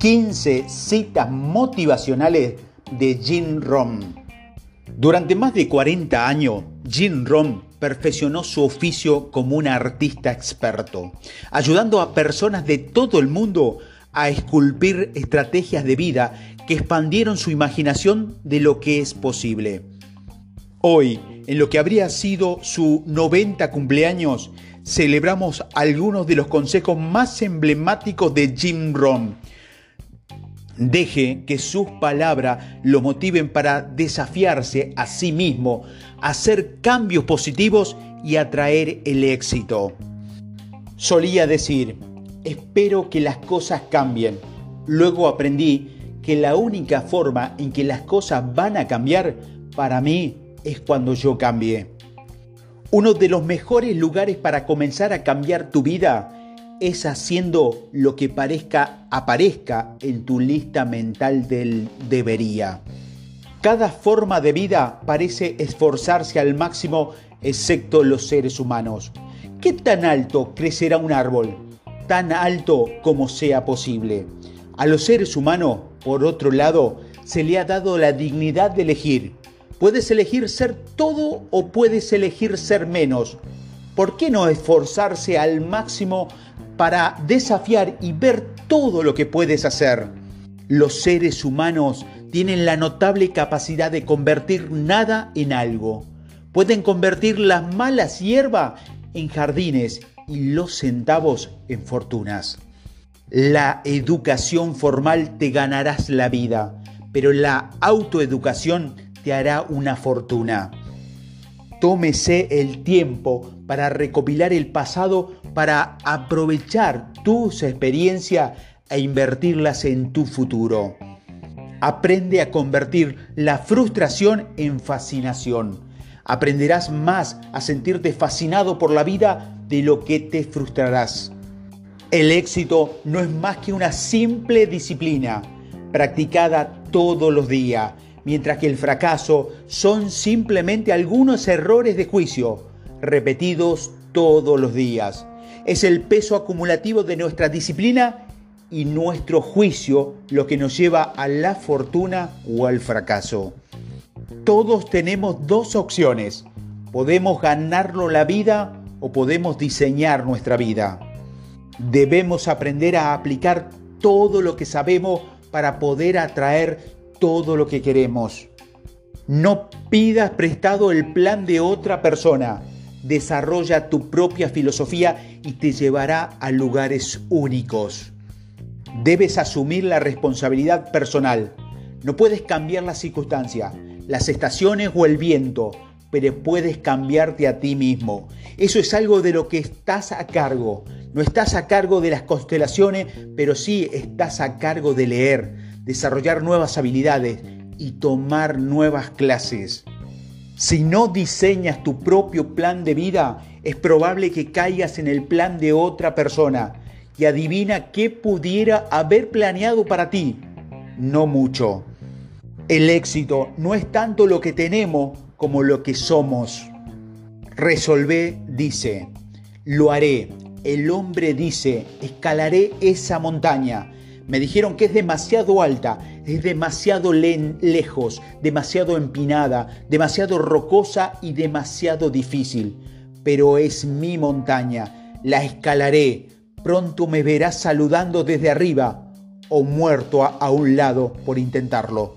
15 citas motivacionales de Jim Rohn. Durante más de 40 años, Jim Rohn perfeccionó su oficio como un artista experto, ayudando a personas de todo el mundo a esculpir estrategias de vida que expandieron su imaginación de lo que es posible. Hoy, en lo que habría sido su 90 cumpleaños, celebramos algunos de los consejos más emblemáticos de Jim Rohn. Deje que sus palabras lo motiven para desafiarse a sí mismo, hacer cambios positivos y atraer el éxito. Solía decir, espero que las cosas cambien. Luego aprendí que la única forma en que las cosas van a cambiar para mí es cuando yo cambie. Uno de los mejores lugares para comenzar a cambiar tu vida es haciendo lo que parezca aparezca en tu lista mental del debería. Cada forma de vida parece esforzarse al máximo excepto los seres humanos. ¿Qué tan alto crecerá un árbol? Tan alto como sea posible. A los seres humanos, por otro lado, se le ha dado la dignidad de elegir. Puedes elegir ser todo o puedes elegir ser menos. ¿Por qué no esforzarse al máximo para desafiar y ver todo lo que puedes hacer? Los seres humanos tienen la notable capacidad de convertir nada en algo. Pueden convertir las malas hierbas en jardines y los centavos en fortunas. La educación formal te ganarás la vida, pero la autoeducación te hará una fortuna. Tómese el tiempo para recopilar el pasado, para aprovechar tus experiencias e invertirlas en tu futuro. Aprende a convertir la frustración en fascinación. Aprenderás más a sentirte fascinado por la vida de lo que te frustrarás. El éxito no es más que una simple disciplina, practicada todos los días, mientras que el fracaso son simplemente algunos errores de juicio, repetidos todos los días. Es el peso acumulativo de nuestra disciplina y nuestro juicio lo que nos lleva a la fortuna o al fracaso. Todos tenemos dos opciones. Podemos ganarlo la vida o podemos diseñar nuestra vida. Debemos aprender a aplicar todo lo que sabemos para poder atraer todo lo que queremos. No pidas prestado el plan de otra persona. Desarrolla tu propia filosofía y te llevará a lugares únicos. Debes asumir la responsabilidad personal. No puedes cambiar las circunstancias, las estaciones o el viento, pero puedes cambiarte a ti mismo. Eso es algo de lo que estás a cargo. No estás a cargo de las constelaciones, pero sí estás a cargo de leer, desarrollar nuevas habilidades y tomar nuevas clases. Si no diseñas tu propio plan de vida, es probable que caigas en el plan de otra persona. Y adivina qué pudiera haber planeado para ti. No mucho. El éxito no es tanto lo que tenemos como lo que somos. Resolvé, dice, lo haré. El hombre dice, escalaré esa montaña. Me dijeron que es demasiado alta, es demasiado lejos, demasiado empinada, demasiado rocosa y demasiado difícil. Pero es mi montaña, la escalaré. Pronto me verás saludando desde arriba o muerto a, un lado por intentarlo.